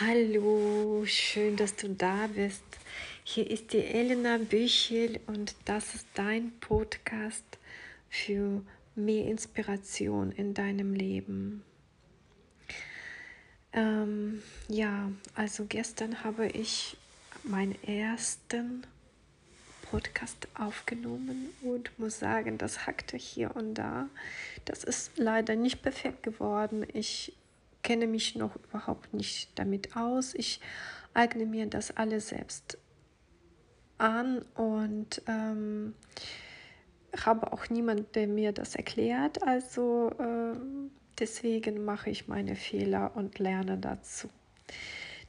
Hallo, schön, dass du da bist. Hier ist die Elena Büchel und das ist dein Podcast für mehr Inspiration in deinem Leben. Ähm, ja, also gestern habe ich meinen ersten Podcast aufgenommen und muss sagen, das hackte hier und da. Das ist leider nicht perfekt geworden. Ich kenne mich noch überhaupt nicht damit aus. Ich eigne mir das alles selbst an und ähm, habe auch niemanden, der mir das erklärt. Also äh, deswegen mache ich meine Fehler und lerne dazu.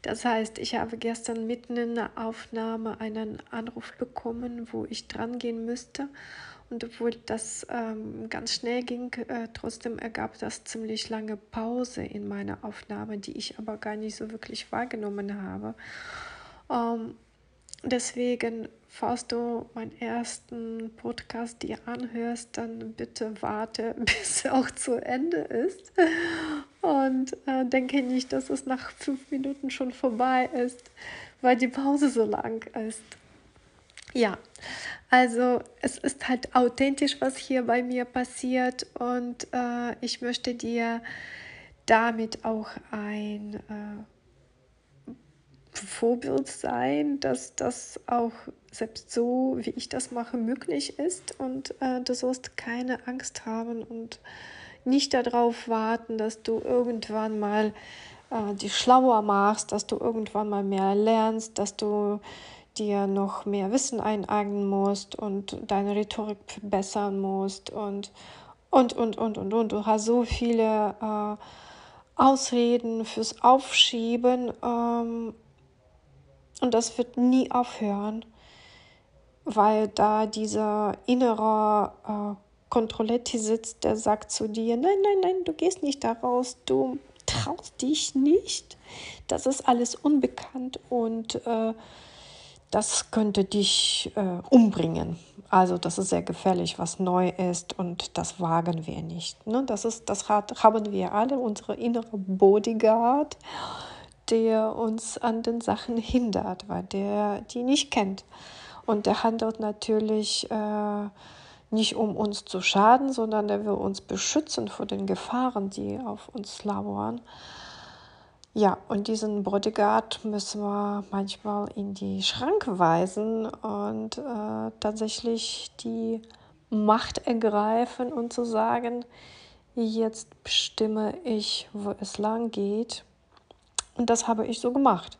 Das heißt, ich habe gestern mitten in der Aufnahme einen Anruf bekommen, wo ich dran gehen müsste und obwohl das ähm, ganz schnell ging, äh, trotzdem ergab das ziemlich lange Pause in meiner Aufnahme, die ich aber gar nicht so wirklich wahrgenommen habe. Ähm, deswegen, falls du meinen ersten Podcast dir anhörst, dann bitte warte, bis er auch zu Ende ist. Und äh, denke nicht, dass es nach fünf Minuten schon vorbei ist, weil die Pause so lang ist. Ja, also es ist halt authentisch, was hier bei mir passiert und äh, ich möchte dir damit auch ein äh, Vorbild sein, dass das auch selbst so, wie ich das mache, möglich ist und äh, du sollst keine Angst haben und nicht darauf warten, dass du irgendwann mal äh, dich schlauer machst, dass du irgendwann mal mehr lernst, dass du dir noch mehr Wissen eineignen musst und deine Rhetorik verbessern musst und und und und und und. Du hast so viele äh, Ausreden fürs Aufschieben ähm, und das wird nie aufhören, weil da dieser innere äh, Kontrolletti sitzt, der sagt zu dir, nein, nein, nein, du gehst nicht da raus, du traust dich nicht, das ist alles unbekannt und äh, das könnte dich äh, umbringen. Also das ist sehr gefährlich, was neu ist und das wagen wir nicht. Ne? Das, ist, das hat, haben wir alle, unsere innere Bodyguard, der uns an den Sachen hindert, weil der die nicht kennt. Und der handelt natürlich äh, nicht um uns zu schaden, sondern der will uns beschützen vor den Gefahren, die auf uns lauern. Ja, und diesen Bodyguard müssen wir manchmal in die Schranke weisen und äh, tatsächlich die Macht ergreifen und zu sagen, jetzt bestimme ich, wo es lang geht. Und das habe ich so gemacht.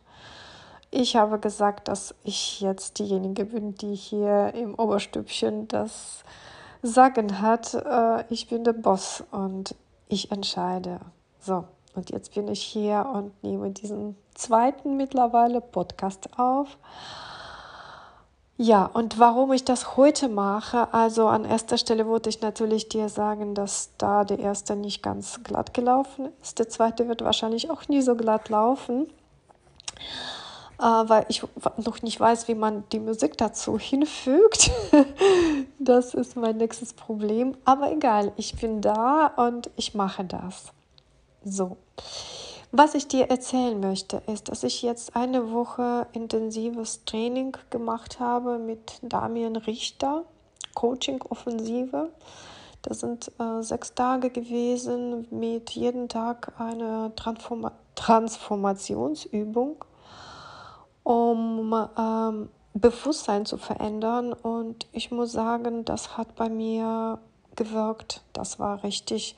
Ich habe gesagt, dass ich jetzt diejenige bin, die hier im Oberstübchen das Sagen hat. Äh, ich bin der Boss und ich entscheide. So, und jetzt bin ich hier und nehme diesen zweiten mittlerweile Podcast auf. Ja, und warum ich das heute mache, also an erster Stelle wollte ich natürlich dir sagen, dass da der erste nicht ganz glatt gelaufen ist. Der zweite wird wahrscheinlich auch nie so glatt laufen, äh, weil ich noch nicht weiß, wie man die Musik dazu hinfügt. das ist mein nächstes Problem. Aber egal, ich bin da und ich mache das. So, was ich dir erzählen möchte, ist, dass ich jetzt eine Woche intensives Training gemacht habe mit Damian Richter, Coaching Offensive. Das sind äh, sechs Tage gewesen mit jeden Tag einer Transforma Transformationsübung, um ähm, Bewusstsein zu verändern. Und ich muss sagen, das hat bei mir gewirkt. Das war richtig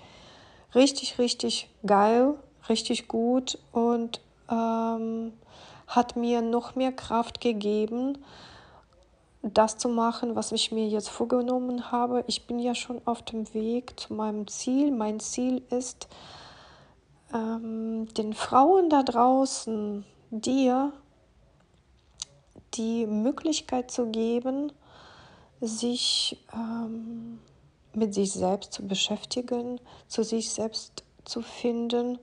richtig, richtig geil, richtig gut und ähm, hat mir noch mehr Kraft gegeben, das zu machen, was ich mir jetzt vorgenommen habe. Ich bin ja schon auf dem Weg zu meinem Ziel. Mein Ziel ist, ähm, den Frauen da draußen, dir, die Möglichkeit zu geben, sich ähm, mit sich selbst zu beschäftigen, zu sich selbst zu finden,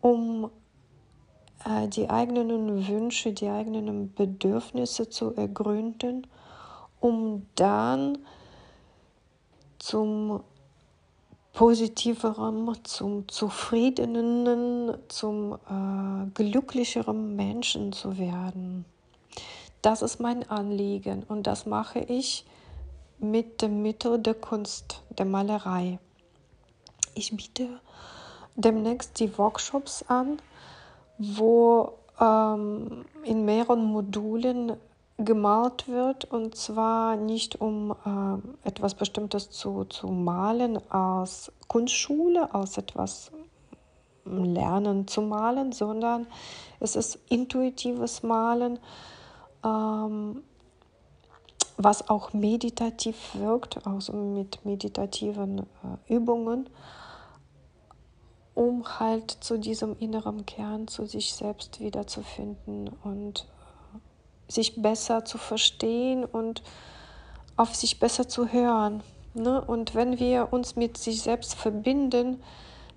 um äh, die eigenen Wünsche, die eigenen Bedürfnisse zu ergründen, um dann zum positiverem, zum zufriedenen, zum äh, glücklicheren Menschen zu werden. Das ist mein Anliegen und das mache ich mit dem Mittel der Kunst, der Malerei. Ich biete demnächst die Workshops an, wo ähm, in mehreren Modulen gemalt wird und zwar nicht um äh, etwas Bestimmtes zu, zu malen aus Kunstschule, aus etwas Lernen zu malen, sondern es ist intuitives Malen, ähm, was auch meditativ wirkt, also mit meditativen äh, Übungen, um halt zu diesem inneren Kern, zu sich selbst wiederzufinden und sich besser zu verstehen und auf sich besser zu hören. Ne? Und wenn wir uns mit sich selbst verbinden,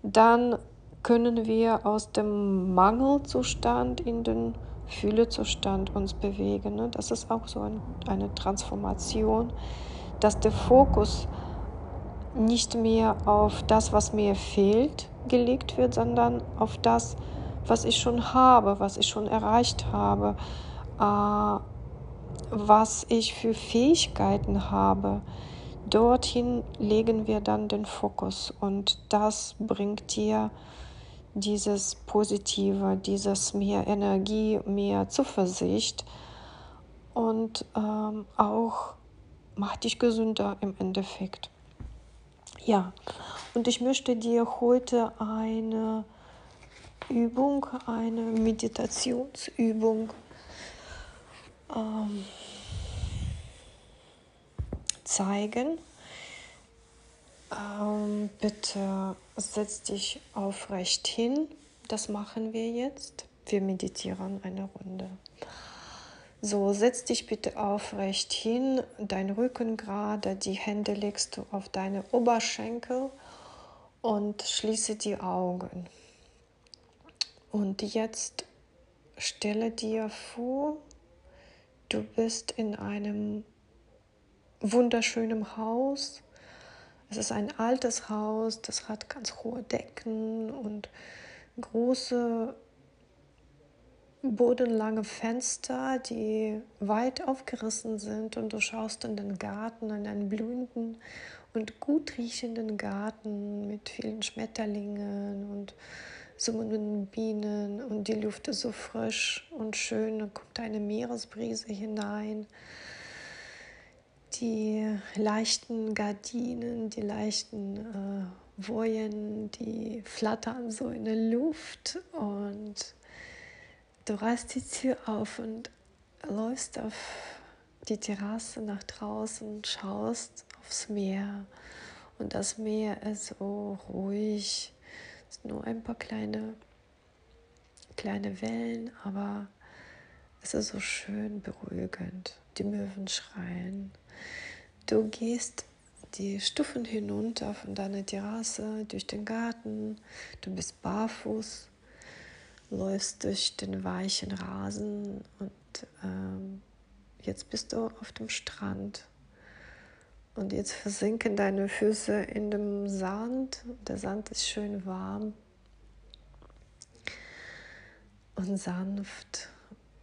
dann können wir aus dem Mangelzustand in den Fühlezustand uns bewegen. Ne? Das ist auch so ein, eine Transformation, dass der Fokus nicht mehr auf das, was mir fehlt, gelegt wird, sondern auf das, was ich schon habe, was ich schon erreicht habe, äh, was ich für Fähigkeiten habe, dorthin legen wir dann den Fokus und das bringt dir dieses Positive, dieses mehr Energie, mehr Zuversicht und ähm, auch macht dich gesünder im Endeffekt. Ja, und ich möchte dir heute eine Übung, eine Meditationsübung ähm, zeigen. Ähm, bitte setz dich aufrecht hin. Das machen wir jetzt. Wir meditieren eine Runde. So, setz dich bitte aufrecht hin, dein Rücken gerade, die Hände legst du auf deine Oberschenkel und schließe die Augen. Und jetzt stelle dir vor, Du bist in einem wunderschönen Haus. Es ist ein altes Haus, das hat ganz hohe Decken und große bodenlange Fenster, die weit aufgerissen sind. Und du schaust in den Garten, in einen blühenden und gut riechenden Garten mit vielen Schmetterlingen und summenden Bienen. Und die Luft ist so frisch und schön, dann kommt eine Meeresbrise hinein. Die leichten Gardinen, die leichten äh, Wojen, die flattern so in der Luft und du reißt die Tür auf und läufst auf die Terrasse nach draußen, schaust aufs Meer und das Meer ist so ruhig es sind nur ein paar kleine, kleine Wellen, aber es ist so schön beruhigend. Die Möwen schreien. Du gehst die Stufen hinunter von deiner Terrasse durch den Garten. Du bist barfuß, läufst durch den weichen Rasen und ähm, jetzt bist du auf dem Strand. Und jetzt versinken deine Füße in dem Sand. Der Sand ist schön warm und sanft.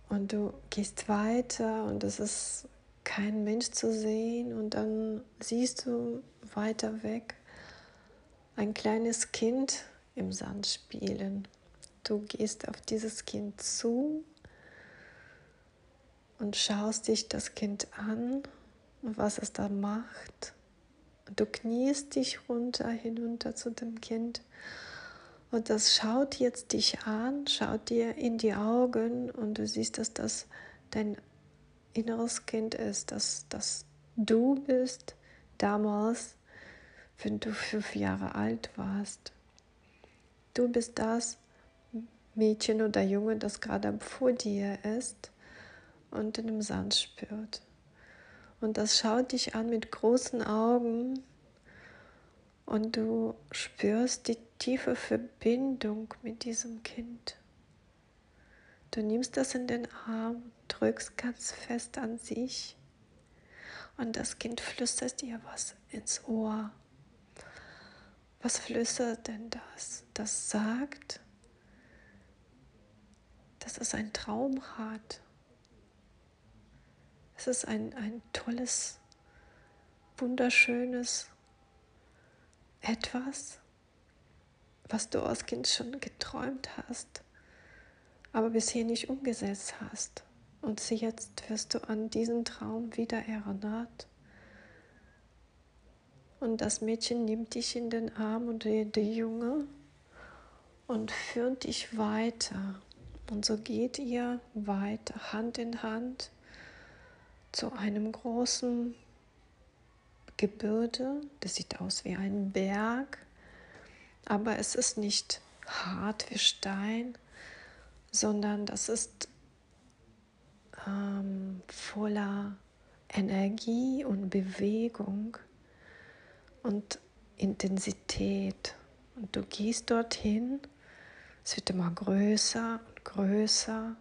Und du gehst weiter und es ist kein Mensch zu sehen. Und dann siehst du weiter weg ein kleines Kind im Sand spielen. Du gehst auf dieses Kind zu und schaust dich das Kind an was es da macht. Du kniest dich runter, hinunter zu dem Kind und das schaut jetzt dich an, schaut dir in die Augen und du siehst, dass das dein inneres Kind ist, dass, dass du bist damals, wenn du fünf Jahre alt warst. Du bist das Mädchen oder Junge, das gerade vor dir ist und in dem Sand spürt. Und das schaut dich an mit großen Augen und du spürst die tiefe Verbindung mit diesem Kind. Du nimmst das in den Arm, drückst ganz fest an sich und das Kind flüstert dir was ins Ohr, Was flüstert denn das? Das sagt, dass es einen Traum hat. Es ist ein, ein tolles, wunderschönes etwas, was du als Kind schon geträumt hast, aber bisher nicht umgesetzt hast. Und jetzt wirst du an diesen Traum wieder erinnert. Und das Mädchen nimmt dich in den Arm und der, Junge und führt dich weiter. Und so geht ihr weiter, Hand in Hand, zu einem großen Gebirge. Das sieht aus wie ein Berg, aber es ist nicht hart wie Stein, sondern das ist ähm, voller Energie und Bewegung und Intensität. Und du gehst dorthin, es wird immer größer und größer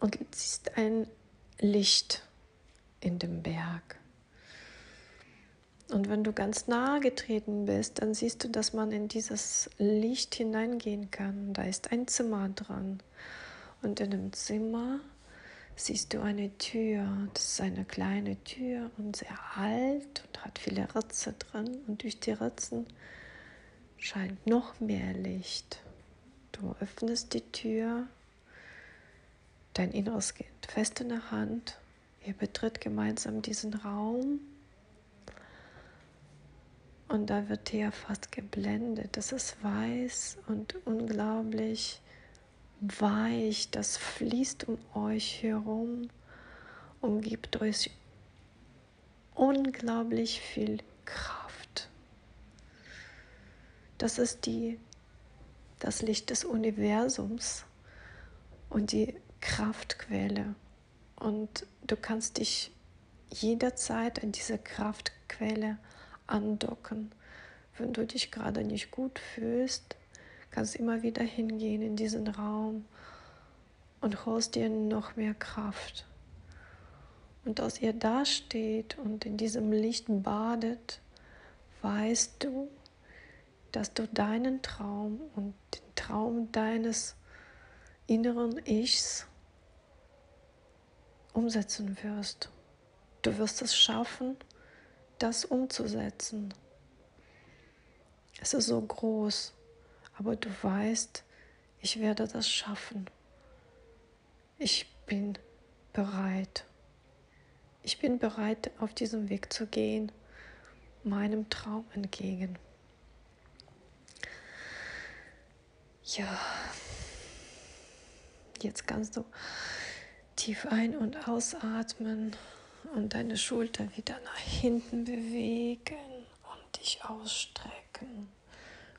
und siehst ein Licht in dem Berg. Und wenn du ganz nahe getreten bist, dann siehst du, dass man in dieses Licht hineingehen kann. Da ist ein Zimmer dran. Und in dem Zimmer siehst du eine Tür. Das ist eine kleine Tür und sehr alt und hat viele Ritze drin. Und durch die Ritzen scheint noch mehr Licht. Du öffnest die Tür, dein Inneres geht fest in der Hand. Ihr betritt gemeinsam diesen Raum. Und da wird dir fast geblendet. Das ist weiß und unglaublich weich, das fließt um euch herum und gibt euch unglaublich viel Kraft. Das ist die, das Licht des Universums und die Kraftquelle. Und du kannst dich jederzeit an diese Kraftquelle andocken, wenn du dich gerade nicht gut fühlst kannst immer wieder hingehen in diesen Raum und holst dir noch mehr Kraft. Und aus ihr dasteht und in diesem Licht badet, weißt du, dass du deinen Traum und den Traum deines inneren Ichs umsetzen wirst. Du wirst es schaffen, das umzusetzen. Es ist so groß aber du weißt, ich werde das schaffen. Ich bin bereit. Ich bin bereit, auf diesem Weg zu gehen, meinem Traum entgegen. Ja, jetzt kannst du tief ein- und ausatmen und deine Schulter wieder nach hinten bewegen und dich ausstrecken.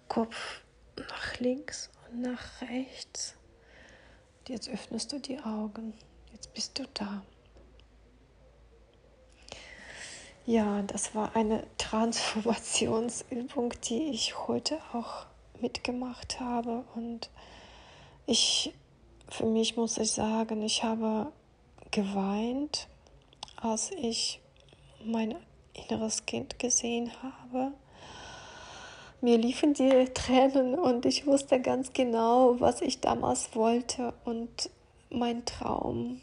Kopf nach links und nach rechts. Und jetzt öffnest du die Augen. Jetzt bist du da. Ja, das war eine Transformationsübung, die ich heute auch mitgemacht habe. Und ich, für mich muss ich sagen, ich habe geweint, als ich mein inneres Kind gesehen habe mir liefen die Tränen und ich wusste ganz genau, was ich damals wollte und mein Traum,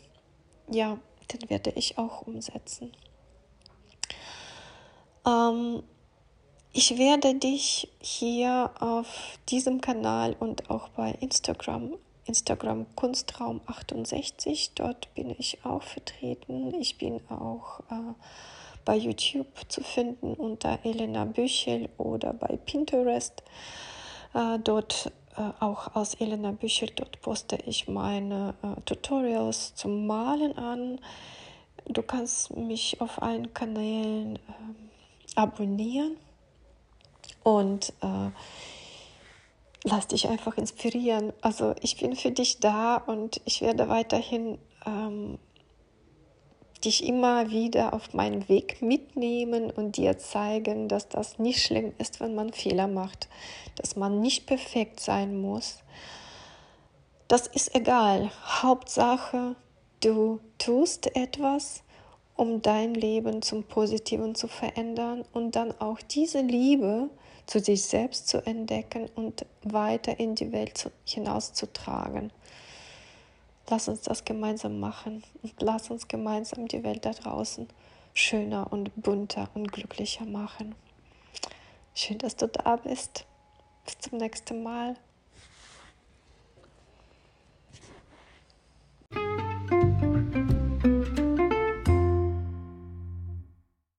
ja, den werde ich auch umsetzen. Ähm, ich werde dich hier auf diesem Kanal und auch bei Instagram, Instagram Kunstraum 68, dort bin ich auch vertreten. Ich bin auch äh, bei YouTube zu finden unter Elena Büchel oder bei Pinterest. Äh, dort äh, auch aus Elena Büchel, dort poste ich meine äh, Tutorials zum Malen an. Du kannst mich auf allen Kanälen ähm, abonnieren und äh, lass dich einfach inspirieren. Also ich bin für dich da und ich werde weiterhin ähm, dich immer wieder auf meinen Weg mitnehmen und dir zeigen, dass das nicht schlimm ist, wenn man Fehler macht, dass man nicht perfekt sein muss. Das ist egal. Hauptsache, du tust etwas um dein Leben zum Positiven zu verändern und dann auch diese Liebe zu sich selbst zu entdecken und weiter in die Welt hinauszutragen. Lass uns das gemeinsam machen und lass uns gemeinsam die Welt da draußen schöner und bunter und glücklicher machen. Schön, dass du da bist. Bis zum nächsten Mal.